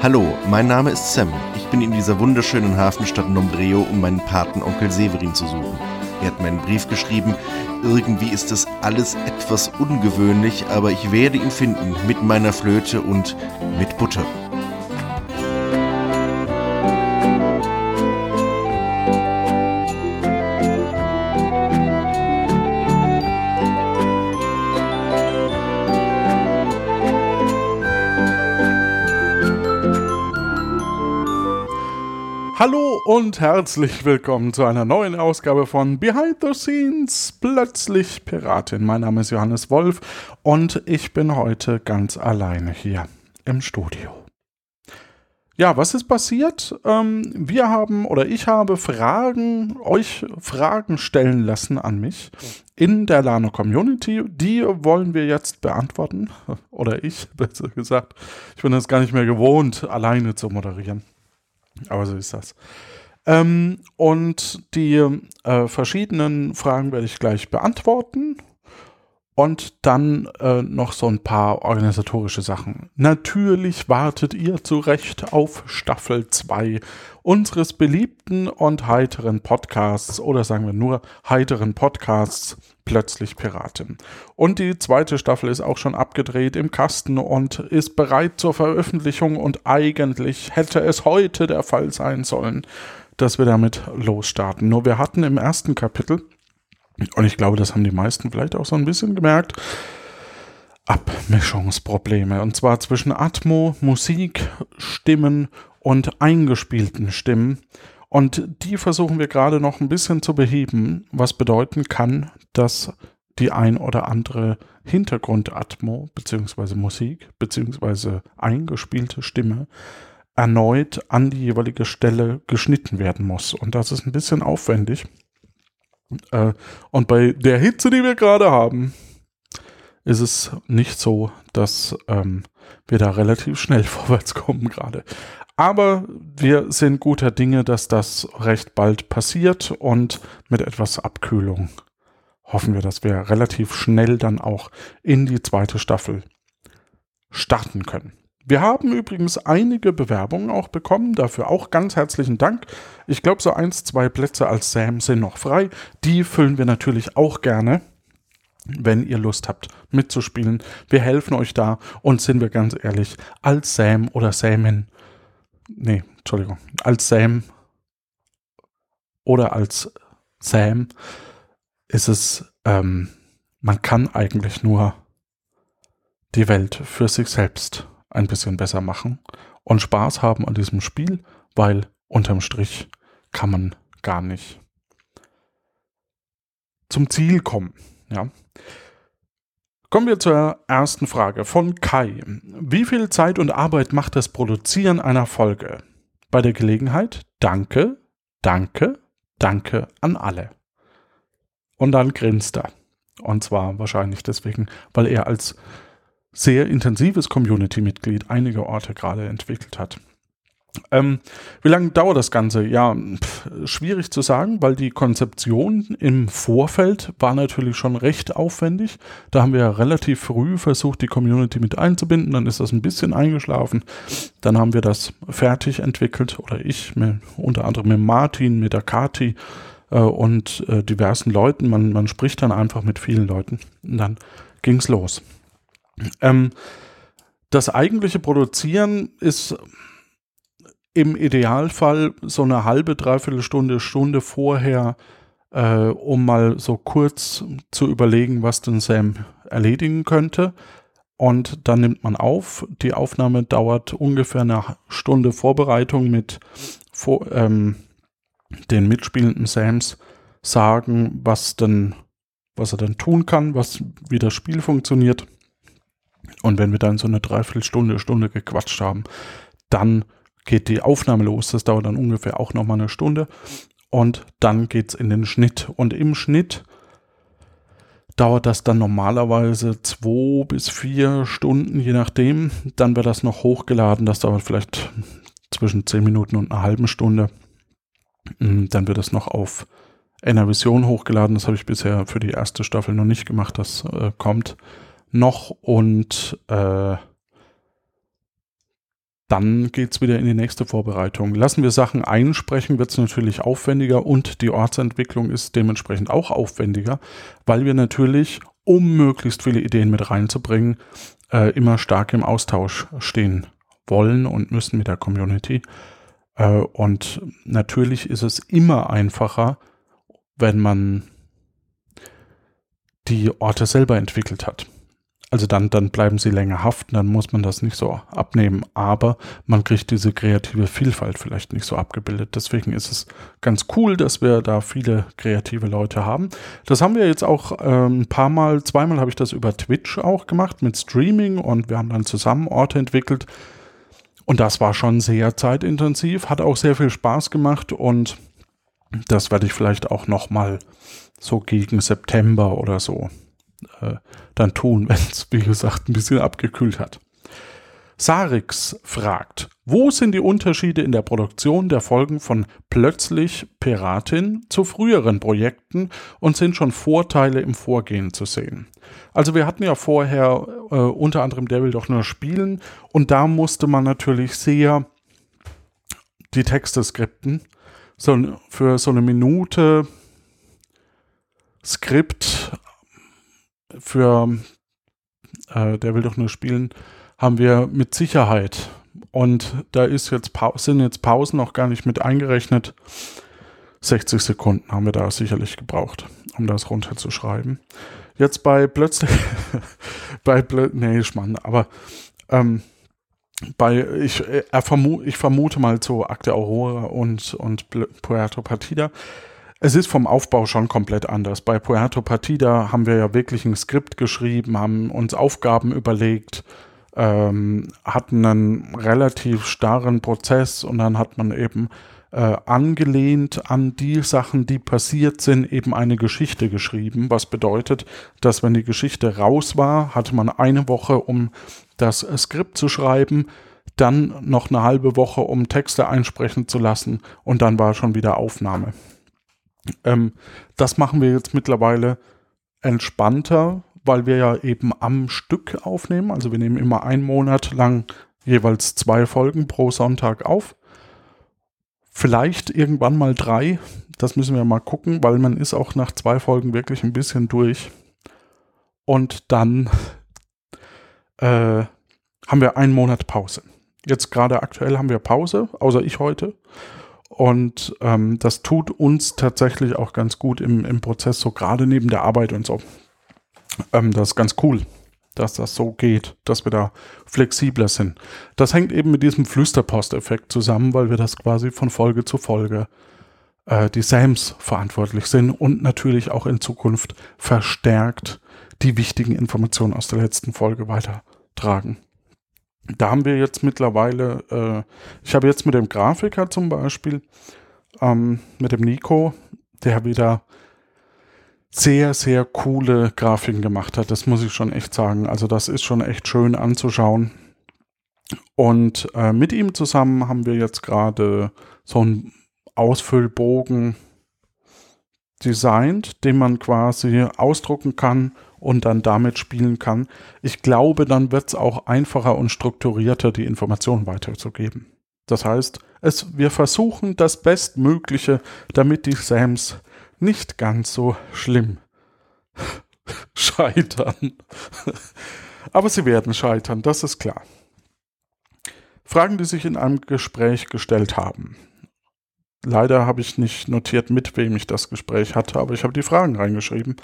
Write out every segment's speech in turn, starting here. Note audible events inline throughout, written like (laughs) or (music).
Hallo, mein Name ist Sam. Ich bin in dieser wunderschönen Hafenstadt Nombreo, um meinen Patenonkel Severin zu suchen. Er hat mir einen Brief geschrieben. Irgendwie ist das alles etwas ungewöhnlich, aber ich werde ihn finden mit meiner Flöte und mit Butter. Und herzlich willkommen zu einer neuen Ausgabe von Behind the Scenes Plötzlich Piratin. Mein Name ist Johannes Wolf und ich bin heute ganz alleine hier im Studio. Ja, was ist passiert? Ähm, wir haben oder ich habe Fragen, euch Fragen stellen lassen an mich in der Lano Community. Die wollen wir jetzt beantworten. (laughs) Oder ich, (laughs) besser gesagt. Ich bin es gar nicht mehr gewohnt, alleine zu moderieren. Aber so ist das. Ähm, und die äh, verschiedenen Fragen werde ich gleich beantworten. Und dann äh, noch so ein paar organisatorische Sachen. Natürlich wartet ihr zu Recht auf Staffel 2 unseres beliebten und heiteren Podcasts oder sagen wir nur heiteren Podcasts Plötzlich Piratin. Und die zweite Staffel ist auch schon abgedreht im Kasten und ist bereit zur Veröffentlichung und eigentlich hätte es heute der Fall sein sollen, dass wir damit losstarten. Nur wir hatten im ersten Kapitel und ich glaube, das haben die meisten vielleicht auch so ein bisschen gemerkt. Abmischungsprobleme. Und zwar zwischen Atmo, Musik, Stimmen und eingespielten Stimmen. Und die versuchen wir gerade noch ein bisschen zu beheben, was bedeuten kann, dass die ein oder andere Hintergrundatmo bzw. Musik bzw. eingespielte Stimme erneut an die jeweilige Stelle geschnitten werden muss. Und das ist ein bisschen aufwendig. Äh, und bei der Hitze, die wir gerade haben, ist es nicht so, dass ähm, wir da relativ schnell (laughs) vorwärts kommen gerade. Aber wir sind guter Dinge, dass das recht bald passiert und mit etwas Abkühlung hoffen wir, dass wir relativ schnell dann auch in die zweite Staffel starten können. Wir haben übrigens einige Bewerbungen auch bekommen, dafür auch ganz herzlichen Dank. Ich glaube, so eins, zwei Plätze als Sam sind noch frei. Die füllen wir natürlich auch gerne, wenn ihr Lust habt mitzuspielen. Wir helfen euch da und sind wir ganz ehrlich, als Sam oder Samin, nee, Entschuldigung, als Sam oder als Sam ist es, ähm, man kann eigentlich nur die Welt für sich selbst ein bisschen besser machen und Spaß haben an diesem Spiel, weil unterm Strich kann man gar nicht zum Ziel kommen. Ja. Kommen wir zur ersten Frage von Kai. Wie viel Zeit und Arbeit macht das Produzieren einer Folge? Bei der Gelegenheit danke, danke, danke an alle. Und dann grinst er. Und zwar wahrscheinlich deswegen, weil er als sehr intensives Community-Mitglied einige Orte gerade entwickelt hat. Ähm, wie lange dauert das Ganze? Ja, pff, schwierig zu sagen, weil die Konzeption im Vorfeld war natürlich schon recht aufwendig. Da haben wir relativ früh versucht, die Community mit einzubinden. Dann ist das ein bisschen eingeschlafen. Dann haben wir das fertig entwickelt oder ich, mit, unter anderem mit Martin, mit der Kati äh, und äh, diversen Leuten. Man, man spricht dann einfach mit vielen Leuten. Und dann ging's los. Ähm, das eigentliche Produzieren ist im Idealfall so eine halbe, dreiviertel Stunde, Stunde vorher, äh, um mal so kurz zu überlegen, was denn Sam erledigen könnte. Und dann nimmt man auf. Die Aufnahme dauert ungefähr eine Stunde Vorbereitung mit vor, ähm, den mitspielenden Sams sagen, was denn, was er denn tun kann, was wie das Spiel funktioniert. Und wenn wir dann so eine Dreiviertelstunde, Stunde gequatscht haben, dann geht die Aufnahme los. Das dauert dann ungefähr auch nochmal eine Stunde. Und dann geht es in den Schnitt. Und im Schnitt dauert das dann normalerweise zwei bis vier Stunden, je nachdem. Dann wird das noch hochgeladen. Das dauert vielleicht zwischen zehn Minuten und einer halben Stunde. Mm, dann wird das noch auf Enervision hochgeladen. Das habe ich bisher für die erste Staffel noch nicht gemacht. Das äh, kommt noch und äh, dann geht es wieder in die nächste Vorbereitung. Lassen wir Sachen einsprechen, wird es natürlich aufwendiger und die Ortsentwicklung ist dementsprechend auch aufwendiger, weil wir natürlich, um möglichst viele Ideen mit reinzubringen, äh, immer stark im Austausch stehen wollen und müssen mit der Community. Äh, und natürlich ist es immer einfacher, wenn man die Orte selber entwickelt hat. Also dann, dann bleiben sie länger haften, dann muss man das nicht so abnehmen. Aber man kriegt diese kreative Vielfalt vielleicht nicht so abgebildet. Deswegen ist es ganz cool, dass wir da viele kreative Leute haben. Das haben wir jetzt auch ähm, ein paar Mal, zweimal habe ich das über Twitch auch gemacht mit Streaming und wir haben dann zusammen Orte entwickelt. Und das war schon sehr zeitintensiv, hat auch sehr viel Spaß gemacht und das werde ich vielleicht auch noch mal so gegen September oder so äh, dann tun, (laughs) wenn es, wie gesagt, ein bisschen abgekühlt hat. Sarix fragt, wo sind die Unterschiede in der Produktion der Folgen von Plötzlich Piratin zu früheren Projekten und sind schon Vorteile im Vorgehen zu sehen? Also wir hatten ja vorher äh, unter anderem Der will doch nur spielen und da musste man natürlich sehr die Texte skripten. So, für so eine Minute Skript für äh, Der will doch nur spielen, haben wir mit Sicherheit. Und da ist jetzt sind jetzt Pausen noch gar nicht mit eingerechnet. 60 Sekunden haben wir da sicherlich gebraucht, um das runterzuschreiben. Jetzt bei plötzlich, (laughs) bei plö nee, Schmann, aber ähm, bei, ich, äh, vermu ich vermute mal zu Akte Aurora und, und Puerto Partida, es ist vom Aufbau schon komplett anders. Bei Puerto Partida haben wir ja wirklich ein Skript geschrieben, haben uns Aufgaben überlegt, ähm, hatten einen relativ starren Prozess und dann hat man eben äh, angelehnt an die Sachen, die passiert sind, eben eine Geschichte geschrieben. Was bedeutet, dass wenn die Geschichte raus war, hatte man eine Woche, um das Skript zu schreiben, dann noch eine halbe Woche, um Texte einsprechen zu lassen und dann war schon wieder Aufnahme. Ähm, das machen wir jetzt mittlerweile entspannter, weil wir ja eben am Stück aufnehmen. Also wir nehmen immer einen Monat lang jeweils zwei Folgen pro Sonntag auf. Vielleicht irgendwann mal drei. Das müssen wir mal gucken, weil man ist auch nach zwei Folgen wirklich ein bisschen durch. Und dann äh, haben wir einen Monat Pause. Jetzt gerade aktuell haben wir Pause, außer ich heute. Und ähm, das tut uns tatsächlich auch ganz gut im, im Prozess, so gerade neben der Arbeit und so. Ähm, das ist ganz cool, dass das so geht, dass wir da flexibler sind. Das hängt eben mit diesem Flüsterpost-Effekt zusammen, weil wir das quasi von Folge zu Folge äh, die SAMs verantwortlich sind und natürlich auch in Zukunft verstärkt die wichtigen Informationen aus der letzten Folge weitertragen da haben wir jetzt mittlerweile, äh, ich habe jetzt mit dem Grafiker zum Beispiel, ähm, mit dem Nico, der wieder sehr, sehr coole Grafiken gemacht hat. Das muss ich schon echt sagen. Also das ist schon echt schön anzuschauen. Und äh, mit ihm zusammen haben wir jetzt gerade so einen Ausfüllbogen designt, den man quasi ausdrucken kann und dann damit spielen kann. Ich glaube, dann wird es auch einfacher und strukturierter, die Informationen weiterzugeben. Das heißt, es, wir versuchen das Bestmögliche, damit die Sams nicht ganz so schlimm (laughs) scheitern. Aber sie werden scheitern, das ist klar. Fragen, die sich in einem Gespräch gestellt haben. Leider habe ich nicht notiert, mit wem ich das Gespräch hatte, aber ich habe die Fragen reingeschrieben.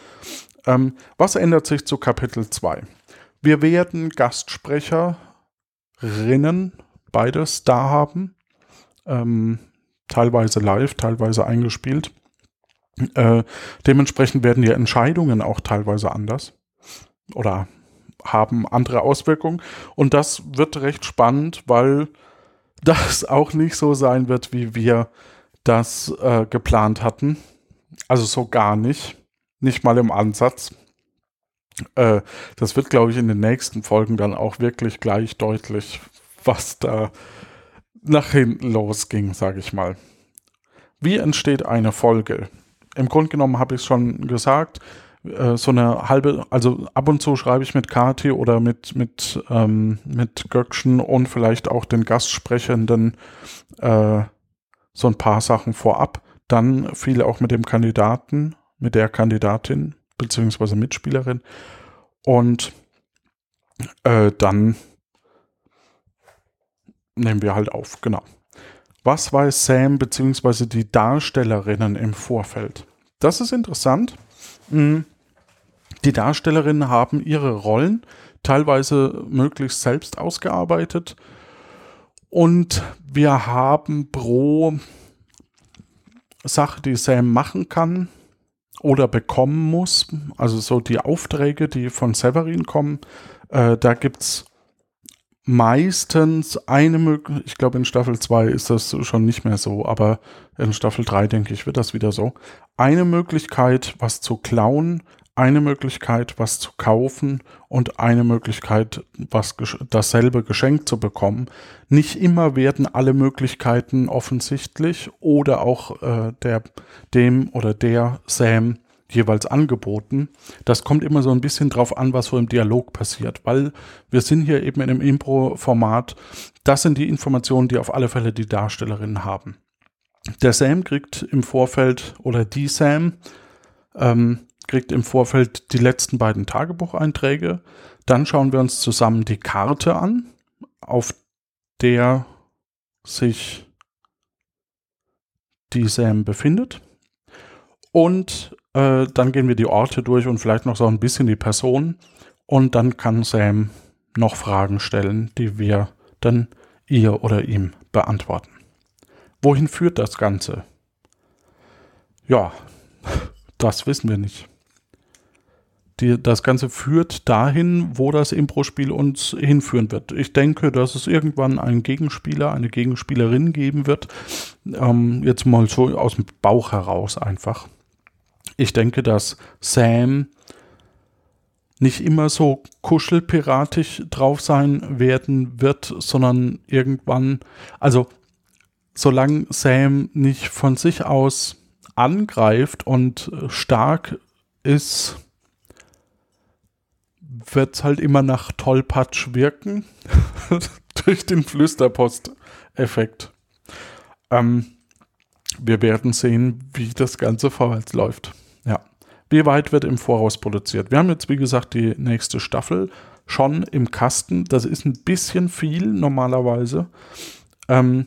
Ähm, was ändert sich zu Kapitel 2? Wir werden Gastsprecherinnen, beides da haben. Ähm, teilweise live, teilweise eingespielt. Äh, dementsprechend werden die Entscheidungen auch teilweise anders oder haben andere Auswirkungen. Und das wird recht spannend, weil das (laughs) auch nicht so sein wird, wie wir das äh, geplant hatten. Also so gar nicht. Nicht mal im Ansatz. Äh, das wird, glaube ich, in den nächsten Folgen dann auch wirklich gleich deutlich, was da nach hinten losging, sage ich mal. Wie entsteht eine Folge? Im Grunde genommen habe ich es schon gesagt. äh, so eine halbe, also ab und zu schreibe ich mit Kati oder mit, mit, ähm, mit Göckchen und vielleicht auch den Gastsprechenden äh, so ein paar Sachen vorab. Dann viel auch mit dem Kandidaten, mit der Kandidatin beziehungsweise Mitspielerin. Und äh, dann nehmen wir halt auf, genau. Was weiß Sam beziehungsweise die Darstellerinnen im Vorfeld? Das ist interessant. Hm. Die Darstellerinnen haben ihre Rollen teilweise möglichst selbst ausgearbeitet und wir haben pro Sache, die Sam machen kann oder bekommen muss, also so die Aufträge, die von Severin kommen, äh, da gibt es meistens eine Möglichkeit, ich glaube in Staffel 2 ist das schon nicht mehr so, aber in Staffel 3 denke ich, wird das wieder so. Eine Möglichkeit, was zu klauen, eine Möglichkeit, was zu kaufen und eine Möglichkeit, was dasselbe geschenkt zu bekommen. Nicht immer werden alle Möglichkeiten offensichtlich oder auch äh, der, dem oder der Sam jeweils angeboten. Das kommt immer so ein bisschen drauf an, was so im Dialog passiert, weil wir sind hier eben in einem Impro-Format. Das sind die Informationen, die auf alle Fälle die Darstellerinnen haben. Der Sam kriegt im Vorfeld oder die Sam ähm, kriegt im Vorfeld die letzten beiden Tagebucheinträge. Dann schauen wir uns zusammen die Karte an, auf der sich die Sam befindet. Und äh, dann gehen wir die Orte durch und vielleicht noch so ein bisschen die Person. Und dann kann Sam noch Fragen stellen, die wir dann ihr oder ihm beantworten. Wohin führt das Ganze? Ja, (laughs) das wissen wir nicht. Die, das Ganze führt dahin, wo das Impro-Spiel uns hinführen wird. Ich denke, dass es irgendwann einen Gegenspieler, eine Gegenspielerin geben wird. Ähm, jetzt mal so aus dem Bauch heraus einfach. Ich denke, dass Sam nicht immer so kuschelpiratisch drauf sein werden wird, sondern irgendwann, also solange Sam nicht von sich aus angreift und stark ist, wird es halt immer nach Tollpatsch wirken. (laughs) durch den Flüsterpost-Effekt. Ähm, wir werden sehen, wie das Ganze vorwärts läuft. Ja. Wie weit wird im Voraus produziert? Wir haben jetzt, wie gesagt, die nächste Staffel schon im Kasten. Das ist ein bisschen viel normalerweise. Ähm,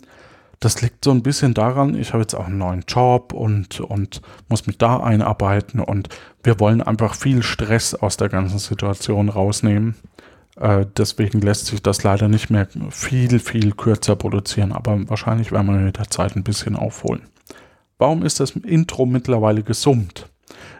das liegt so ein bisschen daran, ich habe jetzt auch einen neuen Job und, und muss mich da einarbeiten und wir wollen einfach viel Stress aus der ganzen Situation rausnehmen. Äh, deswegen lässt sich das leider nicht mehr viel, viel kürzer produzieren, aber wahrscheinlich werden wir mit der Zeit ein bisschen aufholen. Warum ist das Intro mittlerweile gesummt?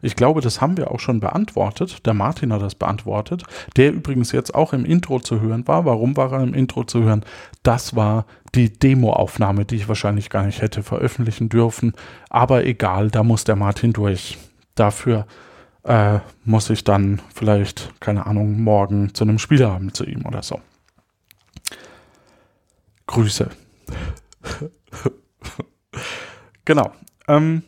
Ich glaube, das haben wir auch schon beantwortet. Der Martin hat das beantwortet, der übrigens jetzt auch im Intro zu hören war. Warum war er im Intro zu hören? Das war die Demoaufnahme, die ich wahrscheinlich gar nicht hätte veröffentlichen dürfen. Aber egal, da muss der Martin durch. Dafür äh, muss ich dann vielleicht, keine Ahnung, morgen zu einem Spielabend zu ihm oder so. Grüße. (laughs) genau. Ähm,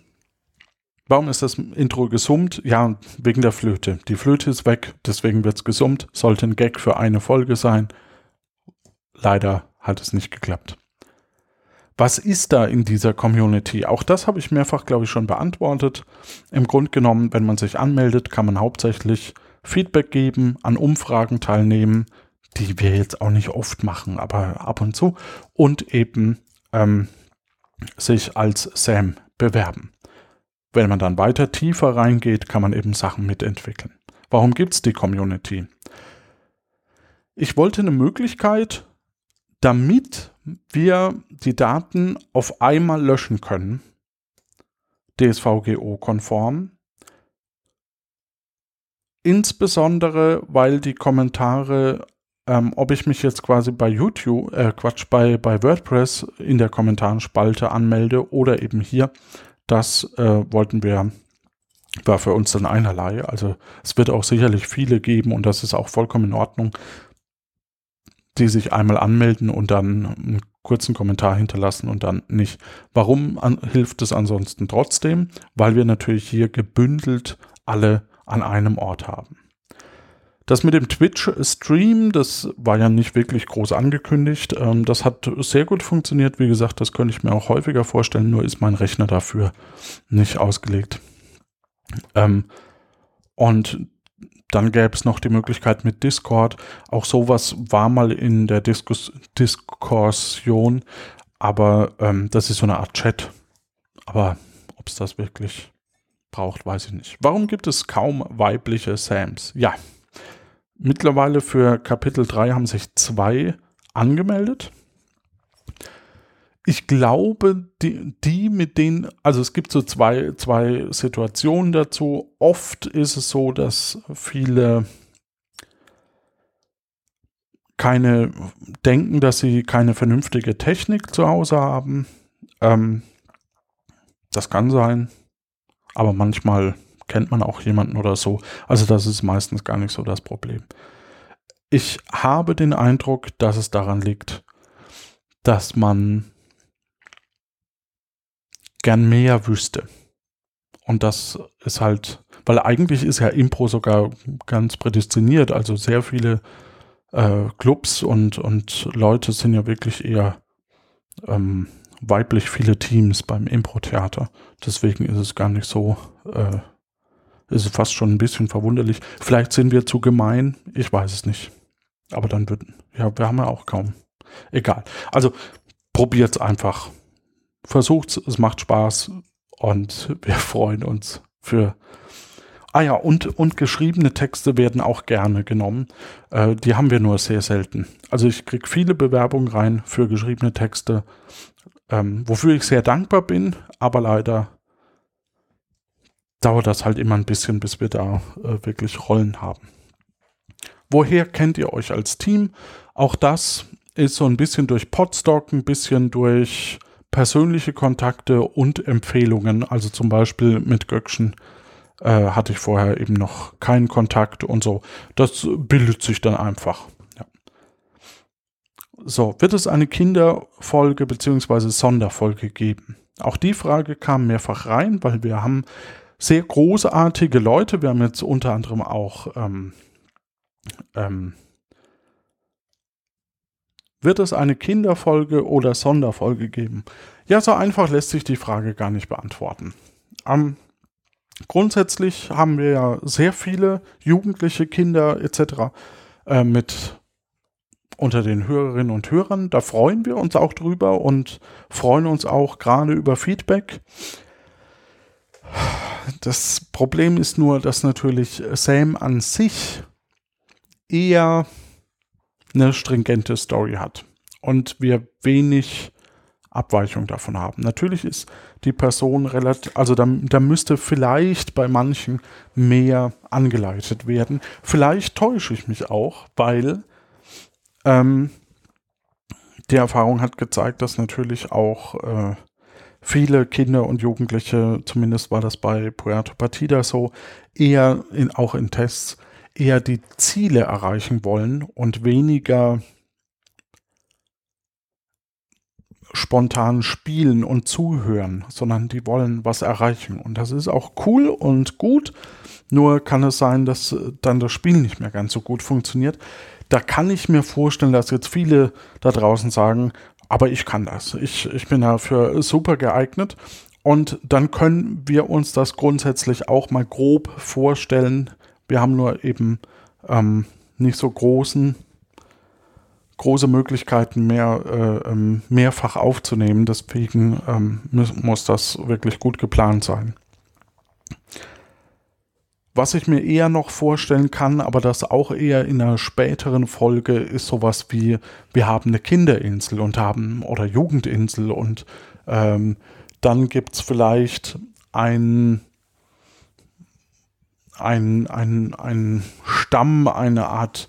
Warum ist das Intro gesummt? Ja, wegen der Flöte. Die Flöte ist weg, deswegen wird es gesummt. Sollte ein Gag für eine Folge sein. Leider hat es nicht geklappt. Was ist da in dieser Community? Auch das habe ich mehrfach, glaube ich, schon beantwortet. Im Grunde genommen, wenn man sich anmeldet, kann man hauptsächlich Feedback geben, an Umfragen teilnehmen, die wir jetzt auch nicht oft machen, aber ab und zu. Und eben ähm, sich als Sam bewerben. Wenn man dann weiter tiefer reingeht, kann man eben Sachen mitentwickeln. Warum gibt es die Community? Ich wollte eine Möglichkeit, damit wir die Daten auf einmal löschen können, DSVGO-konform, insbesondere weil die Kommentare, ähm, ob ich mich jetzt quasi bei YouTube, äh, Quatsch, bei, bei WordPress in der Kommentarenspalte anmelde oder eben hier, das äh, wollten wir, war für uns dann einerlei. Also es wird auch sicherlich viele geben und das ist auch vollkommen in Ordnung, die sich einmal anmelden und dann einen kurzen Kommentar hinterlassen und dann nicht. Warum an, hilft es ansonsten trotzdem? Weil wir natürlich hier gebündelt alle an einem Ort haben. Das mit dem Twitch-Stream, das war ja nicht wirklich groß angekündigt. Ähm, das hat sehr gut funktioniert. Wie gesagt, das könnte ich mir auch häufiger vorstellen, nur ist mein Rechner dafür nicht ausgelegt. Ähm, und dann gäbe es noch die Möglichkeit mit Discord. Auch sowas war mal in der Diskus Diskussion, aber ähm, das ist so eine Art Chat. Aber ob es das wirklich braucht, weiß ich nicht. Warum gibt es kaum weibliche Sams? Ja, mittlerweile für Kapitel 3 haben sich zwei angemeldet. Ich glaube, die, die mit denen, also es gibt so zwei, zwei Situationen dazu. Oft ist es so, dass viele keine denken, dass sie keine vernünftige Technik zu Hause haben. Ähm, das kann sein, aber manchmal kennt man auch jemanden oder so. Also das ist meistens gar nicht so das Problem. Ich habe den Eindruck, dass es daran liegt, dass man gern mehr wüsste. Und das ist halt, weil eigentlich ist ja Impro sogar ganz prädestiniert. Also sehr viele äh, Clubs und, und Leute sind ja wirklich eher ähm, weiblich viele Teams beim Impro-Theater. Deswegen ist es gar nicht so, äh, ist es fast schon ein bisschen verwunderlich. Vielleicht sind wir zu gemein, ich weiß es nicht. Aber dann würden, ja, wir haben ja auch kaum. Egal. Also probiert es einfach. Versucht es, es macht Spaß und wir (laughs) freuen uns für. Ah ja, und, und geschriebene Texte werden auch gerne genommen. Äh, die haben wir nur sehr selten. Also ich kriege viele Bewerbungen rein für geschriebene Texte ähm, wofür ich sehr dankbar bin, aber leider dauert das halt immer ein bisschen, bis wir da äh, wirklich Rollen haben. Woher kennt ihr euch als Team? Auch das ist so ein bisschen durch Podstock, ein bisschen durch persönliche Kontakte und Empfehlungen. Also zum Beispiel mit Göckchen äh, hatte ich vorher eben noch keinen Kontakt und so. Das bildet sich dann einfach. So, wird es eine Kinderfolge bzw. Sonderfolge geben? Auch die Frage kam mehrfach rein, weil wir haben sehr großartige Leute. Wir haben jetzt unter anderem auch ähm, ähm, wird es eine Kinderfolge oder Sonderfolge geben? Ja, so einfach lässt sich die Frage gar nicht beantworten. Ähm, grundsätzlich haben wir ja sehr viele jugendliche Kinder etc. Äh, mit unter den Hörerinnen und Hörern. Da freuen wir uns auch drüber und freuen uns auch gerade über Feedback. Das Problem ist nur, dass natürlich Sam an sich eher eine stringente Story hat und wir wenig Abweichung davon haben. Natürlich ist die Person relativ, also da, da müsste vielleicht bei manchen mehr angeleitet werden. Vielleicht täusche ich mich auch, weil ähm, die Erfahrung hat gezeigt, dass natürlich auch äh, viele Kinder und Jugendliche, zumindest war das bei Puerto Partida so, eher in, auch in Tests, eher die Ziele erreichen wollen und weniger spontan spielen und zuhören, sondern die wollen was erreichen. Und das ist auch cool und gut. Nur kann es sein, dass dann das Spiel nicht mehr ganz so gut funktioniert da kann ich mir vorstellen, dass jetzt viele da draußen sagen, aber ich kann das. Ich, ich bin dafür super geeignet. Und dann können wir uns das grundsätzlich auch mal grob vorstellen. Wir haben nur eben ähm, nicht so großen, große Möglichkeiten mehr äh, ähm, mehrfach aufzunehmen. Deswegen ähm, muss, muss das wirklich gut geplant sein. Was ich mir eher noch vorstellen kann, aber das auch eher in einer späteren Folge, ist sowas wie, wir haben eine Kinderinsel und haben, oder Jugendinsel und ähm, dann gibt es vielleicht ein, ein, ein, ein Stamm, eine Art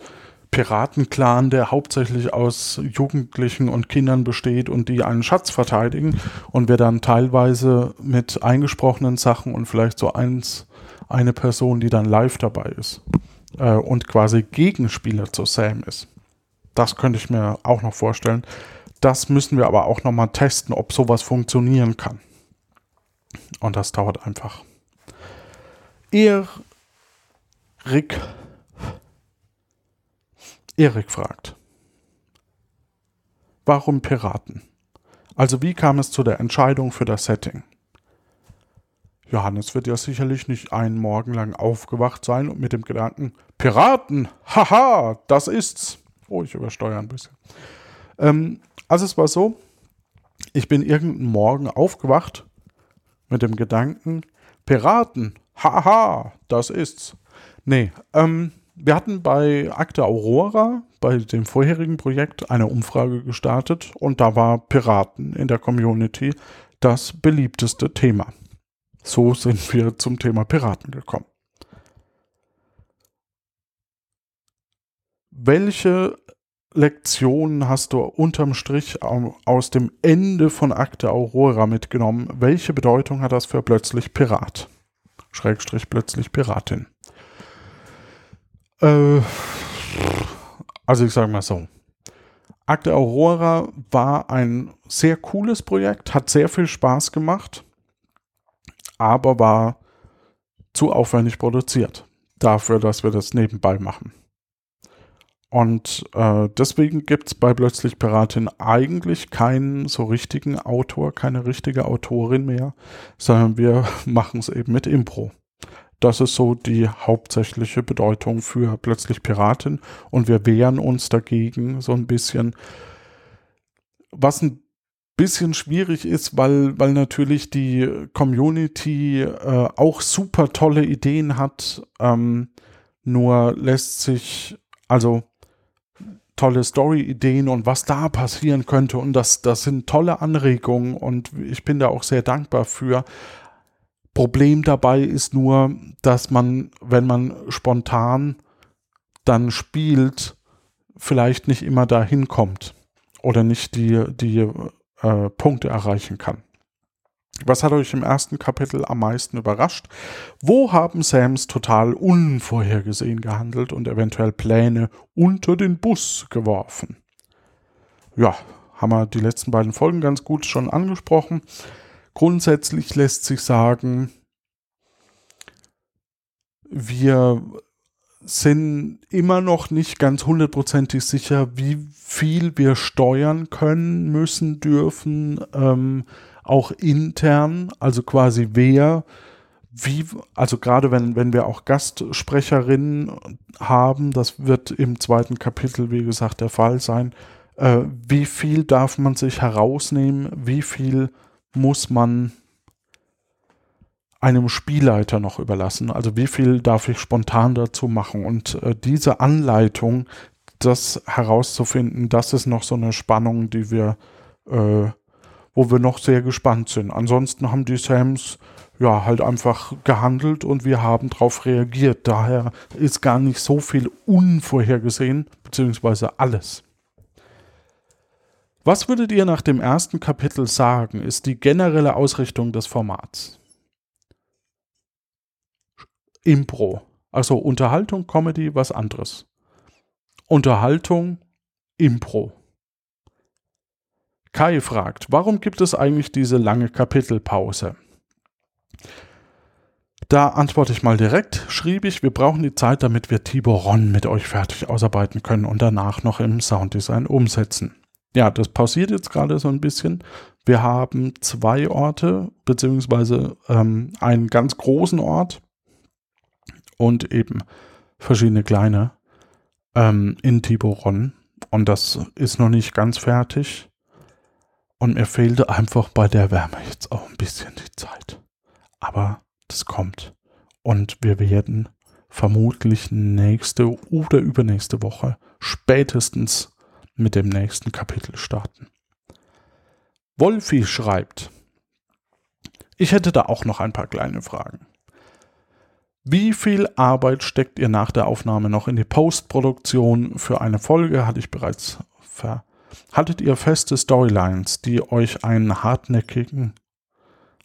Piratenclan, der hauptsächlich aus Jugendlichen und Kindern besteht und die einen Schatz verteidigen und wir dann teilweise mit eingesprochenen Sachen und vielleicht so eins eine Person, die dann live dabei ist äh, und quasi Gegenspieler zu Sam ist. Das könnte ich mir auch noch vorstellen. Das müssen wir aber auch nochmal testen, ob sowas funktionieren kann. Und das dauert einfach. Eher Rick. Erik fragt. Warum Piraten? Also wie kam es zu der Entscheidung für das Setting? Johannes wird ja sicherlich nicht einen Morgen lang aufgewacht sein und mit dem Gedanken, Piraten, haha, das ist's. Oh, ich übersteuere ein bisschen. Ähm, also es war so, ich bin irgendeinen Morgen aufgewacht mit dem Gedanken, Piraten, haha, das ist's. Nee, ähm, wir hatten bei Akte Aurora, bei dem vorherigen Projekt, eine Umfrage gestartet und da war Piraten in der Community das beliebteste Thema. So sind wir zum Thema Piraten gekommen. Welche Lektionen hast du unterm Strich aus dem Ende von Akte Aurora mitgenommen? Welche Bedeutung hat das für plötzlich Pirat? Schrägstrich plötzlich Piratin. Äh, also ich sage mal so. Akte Aurora war ein sehr cooles Projekt, hat sehr viel Spaß gemacht aber war zu aufwendig produziert dafür, dass wir das nebenbei machen. Und äh, deswegen gibt es bei Plötzlich Piratin eigentlich keinen so richtigen Autor, keine richtige Autorin mehr, sondern wir (laughs) machen es eben mit Impro. Das ist so die hauptsächliche Bedeutung für Plötzlich Piratin und wir wehren uns dagegen so ein bisschen. Was ein bisschen schwierig ist, weil, weil natürlich die Community äh, auch super tolle Ideen hat. Ähm, nur lässt sich, also tolle Story-Ideen und was da passieren könnte. Und das, das sind tolle Anregungen und ich bin da auch sehr dankbar für. Problem dabei ist nur, dass man, wenn man spontan dann spielt, vielleicht nicht immer dahin kommt oder nicht die, die äh, Punkte erreichen kann. Was hat euch im ersten Kapitel am meisten überrascht? Wo haben Sams total unvorhergesehen gehandelt und eventuell Pläne unter den Bus geworfen? Ja, haben wir die letzten beiden Folgen ganz gut schon angesprochen. Grundsätzlich lässt sich sagen, wir sind immer noch nicht ganz hundertprozentig sicher, wie viel wir steuern können, müssen, dürfen, ähm, auch intern, also quasi wer, wie, also gerade wenn, wenn wir auch Gastsprecherinnen haben, das wird im zweiten Kapitel, wie gesagt, der Fall sein, äh, wie viel darf man sich herausnehmen, wie viel muss man einem Spielleiter noch überlassen. Also wie viel darf ich spontan dazu machen? Und äh, diese Anleitung, das herauszufinden, das ist noch so eine Spannung, die wir, äh, wo wir noch sehr gespannt sind. Ansonsten haben die Sams ja halt einfach gehandelt und wir haben darauf reagiert. Daher ist gar nicht so viel unvorhergesehen, beziehungsweise alles. Was würdet ihr nach dem ersten Kapitel sagen, ist die generelle Ausrichtung des Formats? Impro. Also Unterhaltung, Comedy, was anderes. Unterhaltung, Impro. Kai fragt, warum gibt es eigentlich diese lange Kapitelpause? Da antworte ich mal direkt, schrieb ich, wir brauchen die Zeit, damit wir Tiboron mit euch fertig ausarbeiten können und danach noch im Sounddesign umsetzen. Ja, das pausiert jetzt gerade so ein bisschen. Wir haben zwei Orte, beziehungsweise ähm, einen ganz großen Ort, und eben verschiedene kleine ähm, in Tiburon. Und das ist noch nicht ganz fertig. Und mir fehlte einfach bei der Wärme jetzt auch ein bisschen die Zeit. Aber das kommt. Und wir werden vermutlich nächste oder übernächste Woche spätestens mit dem nächsten Kapitel starten. Wolfi schreibt, ich hätte da auch noch ein paar kleine Fragen. Wie viel Arbeit steckt ihr nach der Aufnahme noch in die Postproduktion für eine Folge? Hatte ich bereits ver. Hattet ihr feste Storylines, die euch einen hartnäckigen,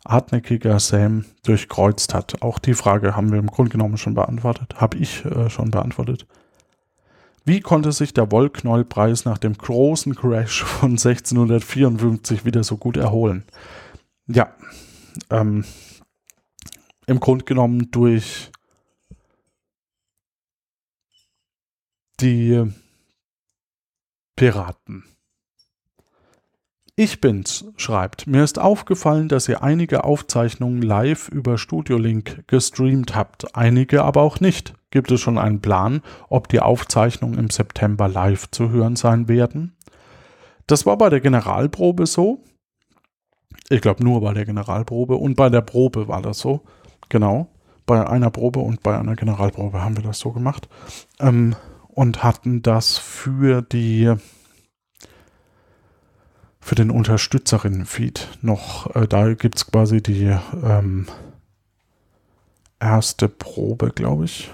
hartnäckiger Sam durchkreuzt hat? Auch die Frage haben wir im Grunde genommen schon beantwortet. Habe ich äh, schon beantwortet. Wie konnte sich der Wollknollpreis nach dem großen Crash von 1654 wieder so gut erholen? Ja, ähm, im Grunde genommen durch Die Piraten. Ich bin's, schreibt. Mir ist aufgefallen, dass ihr einige Aufzeichnungen live über Studio Link gestreamt habt, einige aber auch nicht. Gibt es schon einen Plan, ob die Aufzeichnungen im September live zu hören sein werden? Das war bei der Generalprobe so. Ich glaube nur bei der Generalprobe und bei der Probe war das so. Genau. Bei einer Probe und bei einer Generalprobe haben wir das so gemacht. Ähm, und hatten das für die für den Unterstützerinnen-Feed noch. Äh, da gibt es quasi die ähm, erste Probe, glaube ich.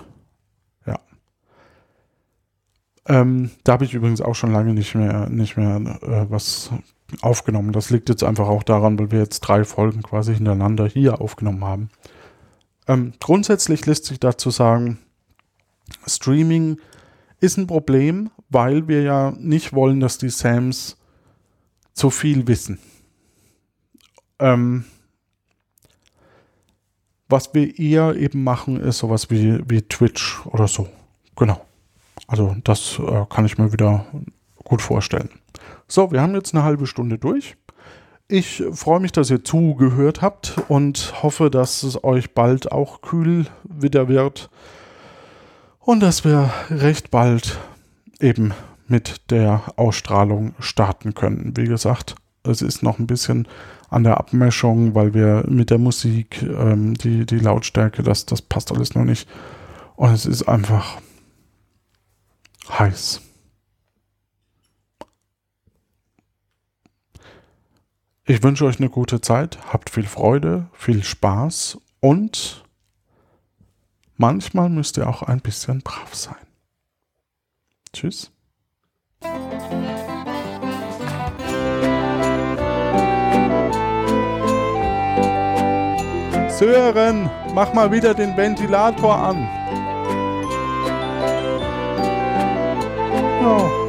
Ähm, da habe ich übrigens auch schon lange nicht mehr, nicht mehr äh, was aufgenommen. Das liegt jetzt einfach auch daran, weil wir jetzt drei Folgen quasi hintereinander hier aufgenommen haben. Ähm, grundsätzlich lässt sich dazu sagen, Streaming ist ein Problem, weil wir ja nicht wollen, dass die Sams zu viel wissen. Ähm, was wir eher eben machen, ist sowas wie, wie Twitch oder so. Genau. Also das äh, kann ich mir wieder gut vorstellen. So, wir haben jetzt eine halbe Stunde durch. Ich freue mich, dass ihr zugehört habt und hoffe, dass es euch bald auch kühl wieder wird und dass wir recht bald eben mit der Ausstrahlung starten können. Wie gesagt, es ist noch ein bisschen an der Abmischung, weil wir mit der Musik, ähm, die, die Lautstärke, das, das passt alles noch nicht. Und es ist einfach heiß. Ich wünsche euch eine gute Zeit, habt viel Freude, viel Spaß und manchmal müsst ihr auch ein bisschen brav sein. Tschüss. Sören, mach mal wieder den Ventilator an. Oh.